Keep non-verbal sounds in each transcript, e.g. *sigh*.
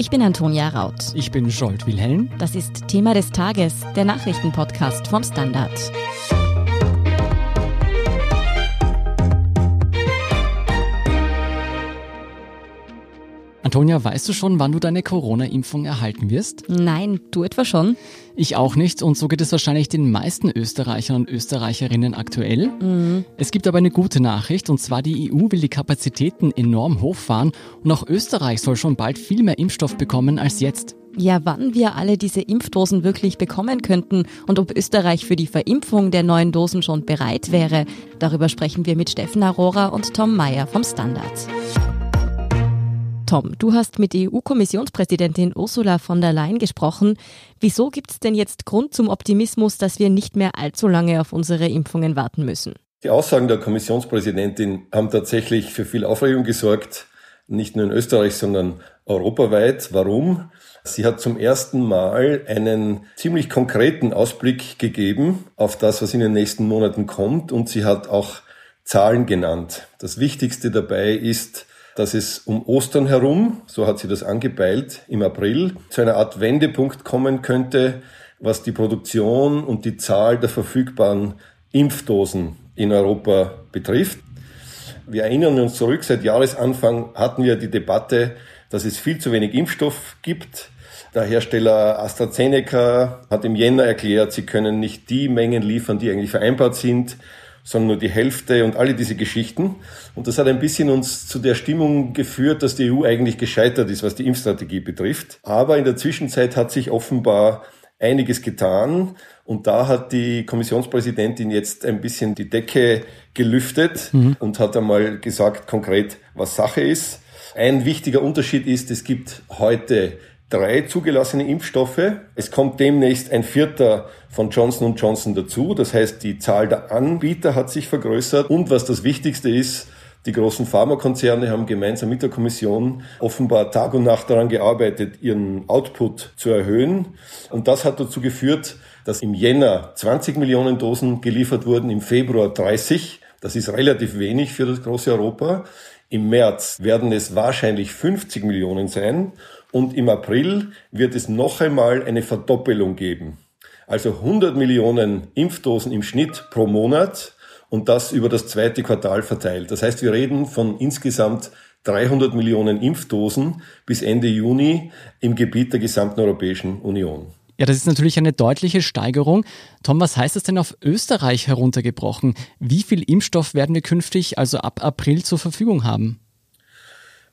Ich bin Antonia Raut. Ich bin Scholt Wilhelm. Das ist Thema des Tages, der Nachrichtenpodcast vom Standard. Antonia, weißt du schon, wann du deine Corona-Impfung erhalten wirst? Nein, du etwa schon? Ich auch nicht und so geht es wahrscheinlich den meisten Österreichern und Österreicherinnen aktuell. Mhm. Es gibt aber eine gute Nachricht und zwar die EU will die Kapazitäten enorm hochfahren und auch Österreich soll schon bald viel mehr Impfstoff bekommen als jetzt. Ja, wann wir alle diese Impfdosen wirklich bekommen könnten und ob Österreich für die Verimpfung der neuen Dosen schon bereit wäre, darüber sprechen wir mit Steffen Arora und Tom Meyer vom Standard. Tom, du hast mit EU-Kommissionspräsidentin Ursula von der Leyen gesprochen. Wieso gibt es denn jetzt Grund zum Optimismus, dass wir nicht mehr allzu lange auf unsere Impfungen warten müssen? Die Aussagen der Kommissionspräsidentin haben tatsächlich für viel Aufregung gesorgt, nicht nur in Österreich, sondern europaweit. Warum? Sie hat zum ersten Mal einen ziemlich konkreten Ausblick gegeben auf das, was in den nächsten Monaten kommt und sie hat auch Zahlen genannt. Das Wichtigste dabei ist, dass es um Ostern herum, so hat sie das angepeilt, im April zu einer Art Wendepunkt kommen könnte, was die Produktion und die Zahl der verfügbaren Impfdosen in Europa betrifft. Wir erinnern uns zurück, seit Jahresanfang hatten wir die Debatte, dass es viel zu wenig Impfstoff gibt. Der Hersteller AstraZeneca hat im Jänner erklärt, sie können nicht die Mengen liefern, die eigentlich vereinbart sind sondern nur die Hälfte und alle diese Geschichten. Und das hat ein bisschen uns zu der Stimmung geführt, dass die EU eigentlich gescheitert ist, was die Impfstrategie betrifft. Aber in der Zwischenzeit hat sich offenbar einiges getan. Und da hat die Kommissionspräsidentin jetzt ein bisschen die Decke gelüftet mhm. und hat einmal gesagt konkret, was Sache ist. Ein wichtiger Unterschied ist, es gibt heute drei zugelassene Impfstoffe. Es kommt demnächst ein vierter von Johnson Johnson dazu. Das heißt, die Zahl der Anbieter hat sich vergrößert. Und was das Wichtigste ist, die großen Pharmakonzerne haben gemeinsam mit der Kommission offenbar Tag und Nacht daran gearbeitet, ihren Output zu erhöhen. Und das hat dazu geführt, dass im Jänner 20 Millionen Dosen geliefert wurden, im Februar 30. Das ist relativ wenig für das große Europa. Im März werden es wahrscheinlich 50 Millionen sein und im April wird es noch einmal eine Verdoppelung geben. Also 100 Millionen Impfdosen im Schnitt pro Monat und das über das zweite Quartal verteilt. Das heißt, wir reden von insgesamt 300 Millionen Impfdosen bis Ende Juni im Gebiet der gesamten Europäischen Union. Ja, das ist natürlich eine deutliche Steigerung. Tom, was heißt das denn auf Österreich heruntergebrochen? Wie viel Impfstoff werden wir künftig also ab April zur Verfügung haben?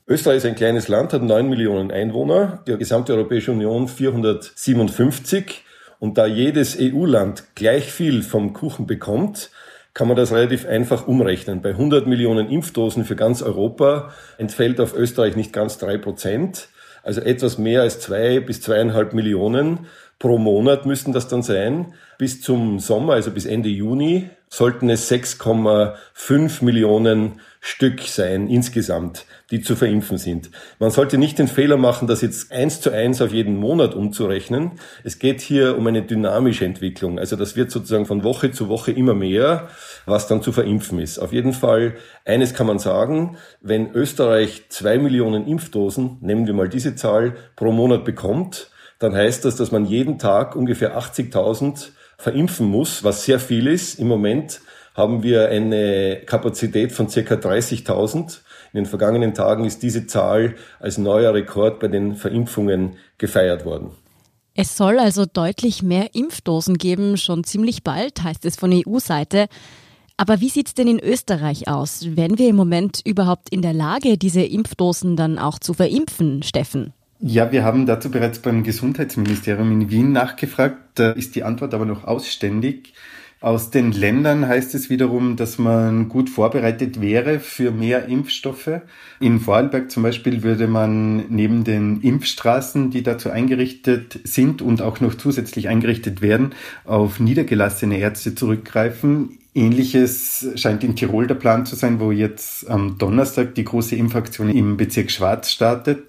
Österreich ist ein kleines Land, hat 9 Millionen Einwohner, die gesamte Europäische Union 457. Und da jedes EU-Land gleich viel vom Kuchen bekommt, kann man das relativ einfach umrechnen. Bei 100 Millionen Impfdosen für ganz Europa entfällt auf Österreich nicht ganz drei Prozent. Also etwas mehr als zwei bis zweieinhalb Millionen pro Monat müssten das dann sein. Bis zum Sommer, also bis Ende Juni, sollten es 6,5 Millionen Stück sein insgesamt, die zu verimpfen sind. Man sollte nicht den Fehler machen, das jetzt eins zu eins auf jeden Monat umzurechnen. Es geht hier um eine dynamische Entwicklung. Also das wird sozusagen von Woche zu Woche immer mehr, was dann zu verimpfen ist. Auf jeden Fall, eines kann man sagen, wenn Österreich zwei Millionen Impfdosen, nehmen wir mal diese Zahl, pro Monat bekommt, dann heißt das, dass man jeden Tag ungefähr 80.000 verimpfen muss, was sehr viel ist. Im Moment haben wir eine Kapazität von circa 30.000. In den vergangenen Tagen ist diese Zahl als neuer Rekord bei den Verimpfungen gefeiert worden. Es soll also deutlich mehr Impfdosen geben, schon ziemlich bald, heißt es von EU-Seite. Aber wie sieht es denn in Österreich aus? Wären wir im Moment überhaupt in der Lage, diese Impfdosen dann auch zu verimpfen, Steffen? Ja, wir haben dazu bereits beim Gesundheitsministerium in Wien nachgefragt. Da ist die Antwort aber noch ausständig. Aus den Ländern heißt es wiederum, dass man gut vorbereitet wäre für mehr Impfstoffe. In Vorarlberg zum Beispiel würde man neben den Impfstraßen, die dazu eingerichtet sind und auch noch zusätzlich eingerichtet werden, auf niedergelassene Ärzte zurückgreifen. Ähnliches scheint in Tirol der Plan zu sein, wo jetzt am Donnerstag die große Impfaktion im Bezirk Schwarz startet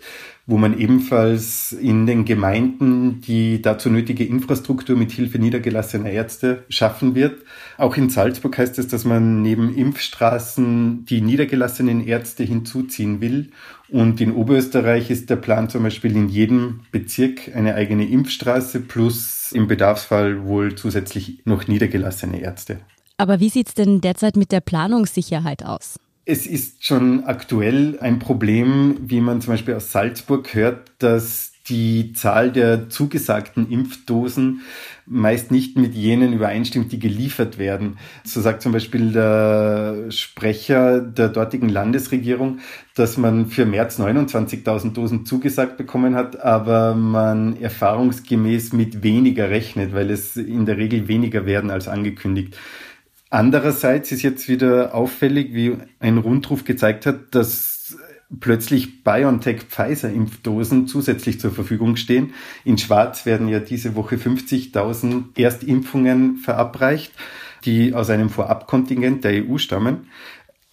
wo man ebenfalls in den Gemeinden die dazu nötige Infrastruktur mit Hilfe niedergelassener Ärzte schaffen wird. Auch in Salzburg heißt es, dass man neben Impfstraßen die niedergelassenen Ärzte hinzuziehen will. Und in Oberösterreich ist der Plan zum Beispiel in jedem Bezirk eine eigene Impfstraße plus im Bedarfsfall wohl zusätzlich noch niedergelassene Ärzte. Aber wie sieht's denn derzeit mit der Planungssicherheit aus? Es ist schon aktuell ein Problem, wie man zum Beispiel aus Salzburg hört, dass die Zahl der zugesagten Impfdosen meist nicht mit jenen übereinstimmt, die geliefert werden. So sagt zum Beispiel der Sprecher der dortigen Landesregierung, dass man für März 29.000 Dosen zugesagt bekommen hat, aber man erfahrungsgemäß mit weniger rechnet, weil es in der Regel weniger werden als angekündigt. Andererseits ist jetzt wieder auffällig, wie ein Rundruf gezeigt hat, dass plötzlich BioNTech-Pfizer-Impfdosen zusätzlich zur Verfügung stehen. In Schwarz werden ja diese Woche 50.000 Erstimpfungen verabreicht, die aus einem Vorabkontingent der EU stammen.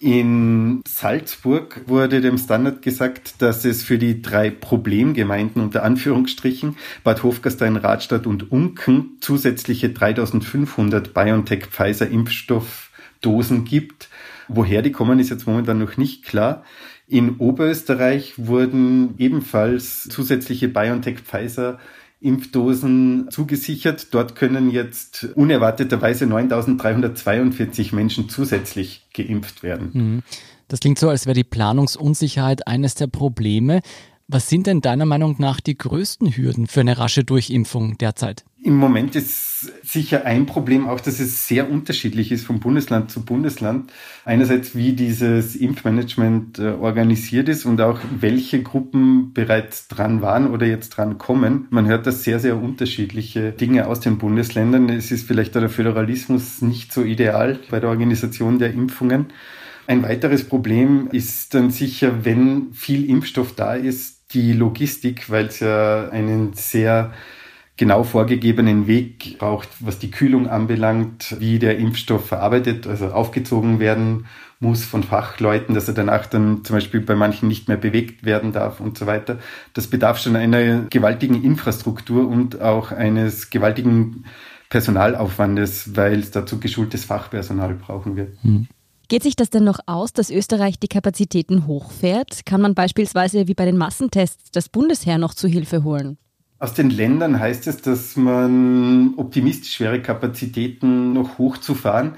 In Salzburg wurde dem Standard gesagt, dass es für die drei Problemgemeinden unter Anführungsstrichen Bad Hofgastein, Radstadt und Unken zusätzliche 3500 BioNTech Pfizer Impfstoffdosen gibt. Woher die kommen, ist jetzt momentan noch nicht klar. In Oberösterreich wurden ebenfalls zusätzliche BioNTech Pfizer Impfdosen zugesichert. Dort können jetzt unerwarteterweise 9.342 Menschen zusätzlich geimpft werden. Mhm. Das klingt so, als wäre die Planungsunsicherheit eines der Probleme. Was sind denn deiner Meinung nach die größten Hürden für eine rasche Durchimpfung derzeit? Im Moment ist sicher ein Problem auch, dass es sehr unterschiedlich ist von Bundesland zu Bundesland. Einerseits, wie dieses Impfmanagement äh, organisiert ist und auch welche Gruppen bereits dran waren oder jetzt dran kommen. Man hört da sehr, sehr unterschiedliche Dinge aus den Bundesländern. Es ist vielleicht der Föderalismus nicht so ideal bei der Organisation der Impfungen. Ein weiteres Problem ist dann sicher, wenn viel Impfstoff da ist, die Logistik, weil es ja einen sehr genau vorgegebenen Weg braucht, was die Kühlung anbelangt, wie der Impfstoff verarbeitet, also aufgezogen werden muss von Fachleuten, dass er danach dann zum Beispiel bei manchen nicht mehr bewegt werden darf und so weiter. Das bedarf schon einer gewaltigen Infrastruktur und auch eines gewaltigen Personalaufwandes, weil es dazu geschultes Fachpersonal brauchen wird. Hm. Geht sich das denn noch aus, dass Österreich die Kapazitäten hochfährt? Kann man beispielsweise wie bei den Massentests das Bundesheer noch zu Hilfe holen? Aus den Ländern heißt es, dass man optimistisch wäre, Kapazitäten noch hochzufahren.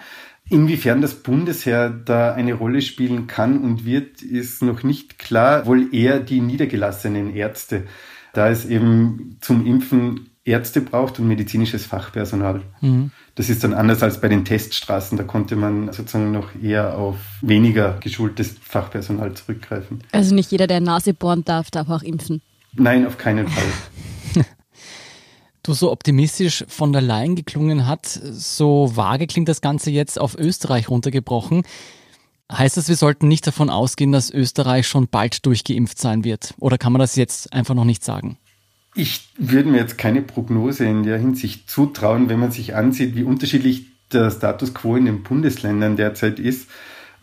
Inwiefern das Bundesheer da eine Rolle spielen kann und wird, ist noch nicht klar. Wohl eher die niedergelassenen Ärzte, da es eben zum Impfen Ärzte braucht und medizinisches Fachpersonal. Mhm. Das ist dann anders als bei den Teststraßen. Da konnte man sozusagen noch eher auf weniger geschultes Fachpersonal zurückgreifen. Also nicht jeder, der Nase bohren darf, darf auch impfen. Nein, auf keinen Fall. *laughs* du so optimistisch von der Leyen geklungen hat, so vage klingt das Ganze jetzt auf Österreich runtergebrochen. Heißt das, wir sollten nicht davon ausgehen, dass Österreich schon bald durchgeimpft sein wird? Oder kann man das jetzt einfach noch nicht sagen? Ich würde mir jetzt keine Prognose in der Hinsicht zutrauen, wenn man sich ansieht, wie unterschiedlich der Status quo in den Bundesländern derzeit ist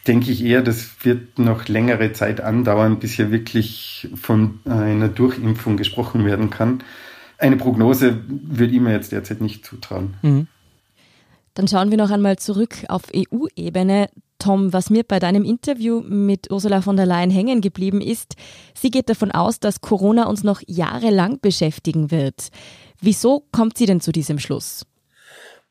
denke ich eher, das wird noch längere Zeit andauern, bis hier wirklich von einer Durchimpfung gesprochen werden kann eine Prognose würde ich mir jetzt derzeit nicht zutrauen. Mhm. Dann schauen wir noch einmal zurück auf EU-Ebene. Tom, was mir bei deinem Interview mit Ursula von der Leyen hängen geblieben ist, sie geht davon aus, dass Corona uns noch jahrelang beschäftigen wird. Wieso kommt sie denn zu diesem Schluss?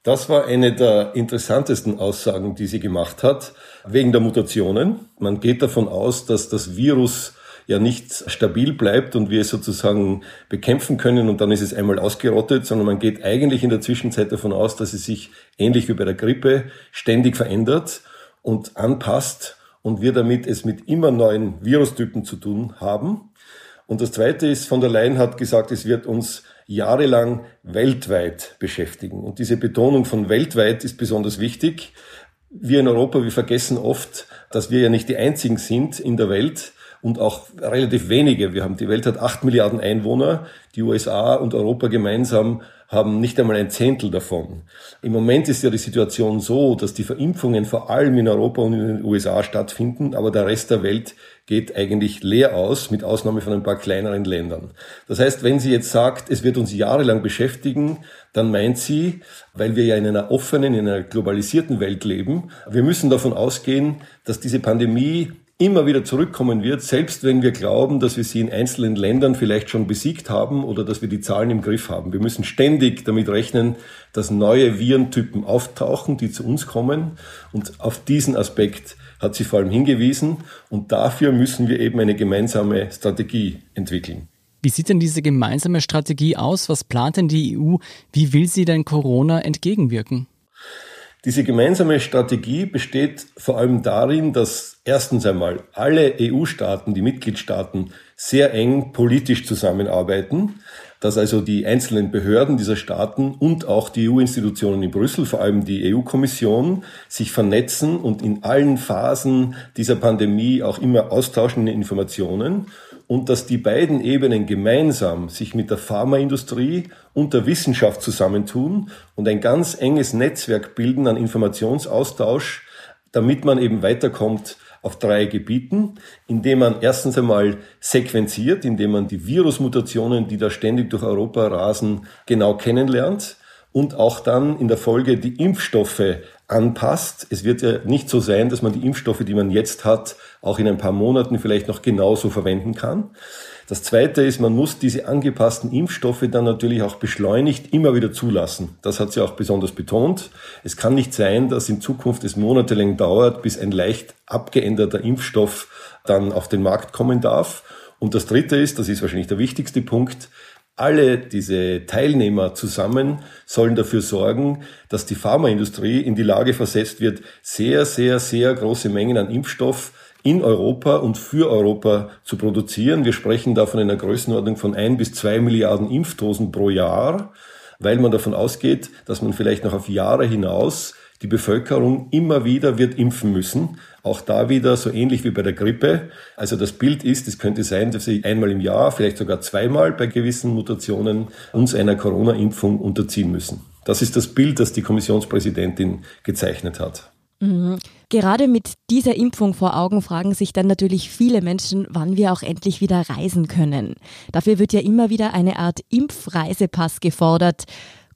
Das war eine der interessantesten Aussagen, die sie gemacht hat, wegen der Mutationen. Man geht davon aus, dass das Virus ja nicht stabil bleibt und wir es sozusagen bekämpfen können und dann ist es einmal ausgerottet, sondern man geht eigentlich in der Zwischenzeit davon aus, dass es sich ähnlich wie bei der Grippe ständig verändert und anpasst und wir damit es mit immer neuen Virustypen zu tun haben. Und das Zweite ist, von der Leyen hat gesagt, es wird uns jahrelang weltweit beschäftigen. Und diese Betonung von weltweit ist besonders wichtig. Wir in Europa, wir vergessen oft, dass wir ja nicht die Einzigen sind in der Welt, und auch relativ wenige. Wir haben, die Welt hat acht Milliarden Einwohner. Die USA und Europa gemeinsam haben nicht einmal ein Zehntel davon. Im Moment ist ja die Situation so, dass die Verimpfungen vor allem in Europa und in den USA stattfinden, aber der Rest der Welt geht eigentlich leer aus, mit Ausnahme von ein paar kleineren Ländern. Das heißt, wenn sie jetzt sagt, es wird uns jahrelang beschäftigen, dann meint sie, weil wir ja in einer offenen, in einer globalisierten Welt leben, wir müssen davon ausgehen, dass diese Pandemie immer wieder zurückkommen wird, selbst wenn wir glauben, dass wir sie in einzelnen Ländern vielleicht schon besiegt haben oder dass wir die Zahlen im Griff haben. Wir müssen ständig damit rechnen, dass neue Virentypen auftauchen, die zu uns kommen. Und auf diesen Aspekt hat sie vor allem hingewiesen. Und dafür müssen wir eben eine gemeinsame Strategie entwickeln. Wie sieht denn diese gemeinsame Strategie aus? Was plant denn die EU? Wie will sie denn Corona entgegenwirken? Diese gemeinsame Strategie besteht vor allem darin, dass erstens einmal alle EU-Staaten, die Mitgliedstaaten, sehr eng politisch zusammenarbeiten, dass also die einzelnen Behörden dieser Staaten und auch die EU-Institutionen in Brüssel, vor allem die EU-Kommission, sich vernetzen und in allen Phasen dieser Pandemie auch immer austauschen in Informationen und dass die beiden Ebenen gemeinsam sich mit der Pharmaindustrie und der Wissenschaft zusammentun und ein ganz enges Netzwerk bilden an Informationsaustausch, damit man eben weiterkommt auf drei Gebieten, indem man erstens einmal sequenziert, indem man die Virusmutationen, die da ständig durch Europa rasen, genau kennenlernt und auch dann in der Folge die Impfstoffe anpasst. Es wird ja nicht so sein, dass man die Impfstoffe, die man jetzt hat, auch in ein paar Monaten vielleicht noch genauso verwenden kann. Das Zweite ist, man muss diese angepassten Impfstoffe dann natürlich auch beschleunigt immer wieder zulassen. Das hat sie auch besonders betont. Es kann nicht sein, dass in Zukunft es monatelang dauert, bis ein leicht abgeänderter Impfstoff dann auf den Markt kommen darf. Und das Dritte ist, das ist wahrscheinlich der wichtigste Punkt, alle diese Teilnehmer zusammen sollen dafür sorgen, dass die Pharmaindustrie in die Lage versetzt wird, sehr, sehr, sehr große Mengen an Impfstoff in Europa und für Europa zu produzieren. Wir sprechen da von einer Größenordnung von ein bis zwei Milliarden Impfdosen pro Jahr, weil man davon ausgeht, dass man vielleicht noch auf Jahre hinaus die Bevölkerung immer wieder wird impfen müssen. Auch da wieder so ähnlich wie bei der Grippe. Also das Bild ist, es könnte sein, dass sie einmal im Jahr, vielleicht sogar zweimal bei gewissen Mutationen uns einer Corona-Impfung unterziehen müssen. Das ist das Bild, das die Kommissionspräsidentin gezeichnet hat. Mhm. Gerade mit dieser Impfung vor Augen fragen sich dann natürlich viele Menschen, wann wir auch endlich wieder reisen können. Dafür wird ja immer wieder eine Art Impfreisepass gefordert.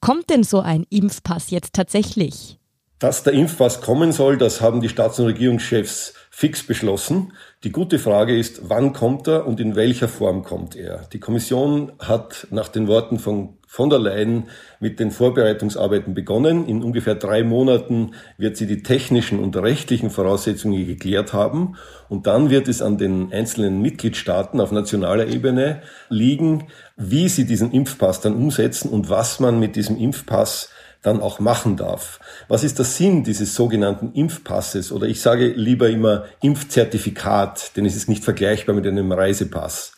Kommt denn so ein Impfpass jetzt tatsächlich? Dass der Impfpass kommen soll, das haben die Staats- und Regierungschefs fix beschlossen. Die gute Frage ist, wann kommt er und in welcher Form kommt er? Die Kommission hat nach den Worten von von der Leyen mit den Vorbereitungsarbeiten begonnen. In ungefähr drei Monaten wird sie die technischen und rechtlichen Voraussetzungen geklärt haben. Und dann wird es an den einzelnen Mitgliedstaaten auf nationaler Ebene liegen, wie sie diesen Impfpass dann umsetzen und was man mit diesem Impfpass dann auch machen darf. Was ist der Sinn dieses sogenannten Impfpasses? Oder ich sage lieber immer Impfzertifikat, denn es ist nicht vergleichbar mit einem Reisepass.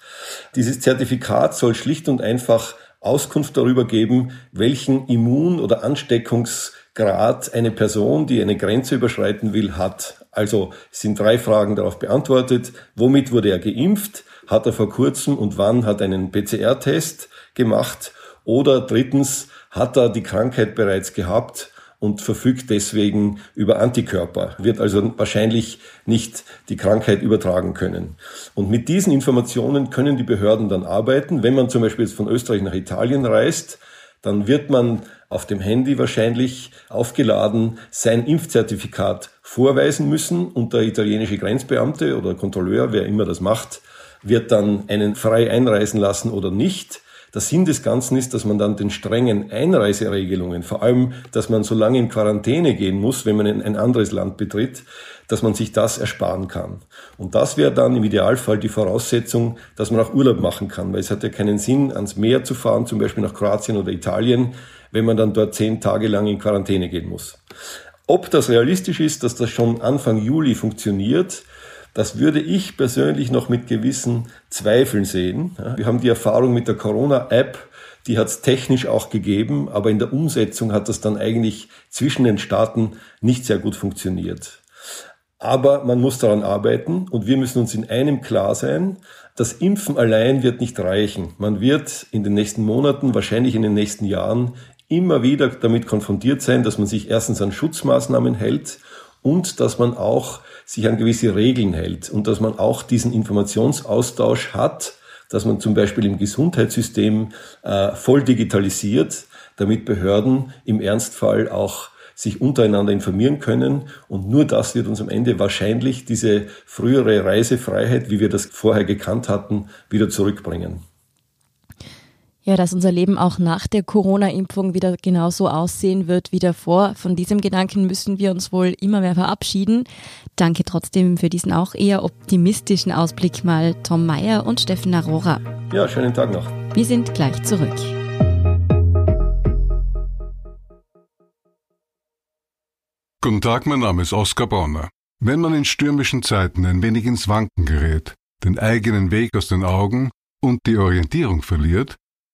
Dieses Zertifikat soll schlicht und einfach Auskunft darüber geben, welchen Immun- oder Ansteckungsgrad eine Person, die eine Grenze überschreiten will, hat. Also sind drei Fragen darauf beantwortet. Womit wurde er geimpft? Hat er vor kurzem und wann hat einen PCR-Test gemacht? Oder drittens, hat er die Krankheit bereits gehabt und verfügt deswegen über Antikörper, wird also wahrscheinlich nicht die Krankheit übertragen können. Und mit diesen Informationen können die Behörden dann arbeiten. Wenn man zum Beispiel jetzt von Österreich nach Italien reist, dann wird man auf dem Handy wahrscheinlich aufgeladen sein Impfzertifikat vorweisen müssen und der italienische Grenzbeamte oder Kontrolleur, wer immer das macht, wird dann einen frei einreisen lassen oder nicht. Der Sinn des Ganzen ist, dass man dann den strengen Einreiseregelungen, vor allem, dass man so lange in Quarantäne gehen muss, wenn man in ein anderes Land betritt, dass man sich das ersparen kann. Und das wäre dann im Idealfall die Voraussetzung, dass man auch Urlaub machen kann, weil es hat ja keinen Sinn, ans Meer zu fahren, zum Beispiel nach Kroatien oder Italien, wenn man dann dort zehn Tage lang in Quarantäne gehen muss. Ob das realistisch ist, dass das schon Anfang Juli funktioniert, das würde ich persönlich noch mit gewissen Zweifeln sehen. Wir haben die Erfahrung mit der Corona-App, die hat es technisch auch gegeben, aber in der Umsetzung hat das dann eigentlich zwischen den Staaten nicht sehr gut funktioniert. Aber man muss daran arbeiten und wir müssen uns in einem klar sein, Das Impfen allein wird nicht reichen. Man wird in den nächsten Monaten, wahrscheinlich in den nächsten Jahren immer wieder damit konfrontiert sein, dass man sich erstens an Schutzmaßnahmen hält und dass man auch sich an gewisse Regeln hält und dass man auch diesen Informationsaustausch hat, dass man zum Beispiel im Gesundheitssystem äh, voll digitalisiert, damit Behörden im Ernstfall auch sich untereinander informieren können. Und nur das wird uns am Ende wahrscheinlich diese frühere Reisefreiheit, wie wir das vorher gekannt hatten, wieder zurückbringen. Ja, dass unser Leben auch nach der Corona-Impfung wieder genauso aussehen wird wie davor. Von diesem Gedanken müssen wir uns wohl immer mehr verabschieden. Danke trotzdem für diesen auch eher optimistischen Ausblick mal Tom Meyer und Steffen Arora. Ja, schönen Tag noch. Wir sind gleich zurück. Guten Tag, mein Name ist Oskar Bonner. Wenn man in stürmischen Zeiten ein wenig ins Wanken gerät, den eigenen Weg aus den Augen und die Orientierung verliert,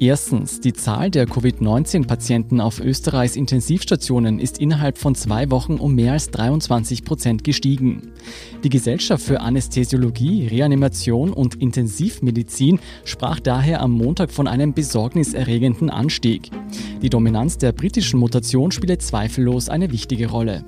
Erstens, die Zahl der Covid-19-Patienten auf Österreichs Intensivstationen ist innerhalb von zwei Wochen um mehr als 23 Prozent gestiegen. Die Gesellschaft für Anästhesiologie, Reanimation und Intensivmedizin sprach daher am Montag von einem besorgniserregenden Anstieg. Die Dominanz der britischen Mutation spiele zweifellos eine wichtige Rolle.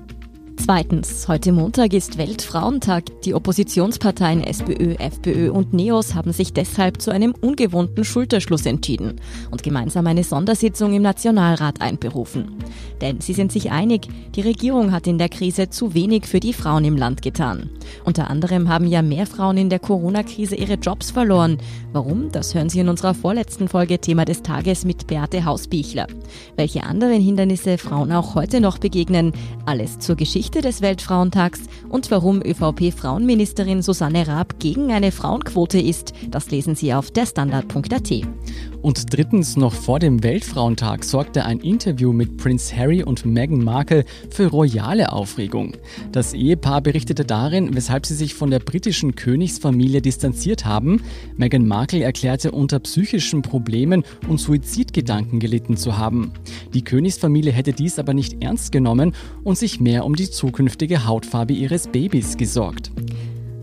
Zweitens, heute Montag ist Weltfrauentag. Die Oppositionsparteien SPÖ, FPÖ und NEOS haben sich deshalb zu einem ungewohnten Schulterschluss entschieden und gemeinsam eine Sondersitzung im Nationalrat einberufen. Denn sie sind sich einig, die Regierung hat in der Krise zu wenig für die Frauen im Land getan. Unter anderem haben ja mehr Frauen in der Corona-Krise ihre Jobs verloren. Warum? Das hören Sie in unserer vorletzten Folge Thema des Tages mit Beate Hausbichler. Welche anderen Hindernisse Frauen auch heute noch begegnen, alles zur Geschichte Geschichte des Weltfrauentags und warum ÖVP-Frauenministerin Susanne Raab gegen eine Frauenquote ist, das lesen Sie auf derstandard.at. Und drittens, noch vor dem Weltfrauentag sorgte ein Interview mit Prince Harry und Meghan Markle für royale Aufregung. Das Ehepaar berichtete darin, weshalb sie sich von der britischen Königsfamilie distanziert haben. Meghan Markle erklärte, unter psychischen Problemen und Suizidgedanken gelitten zu haben. Die Königsfamilie hätte dies aber nicht ernst genommen und sich mehr um die zukünftige Hautfarbe ihres Babys gesorgt.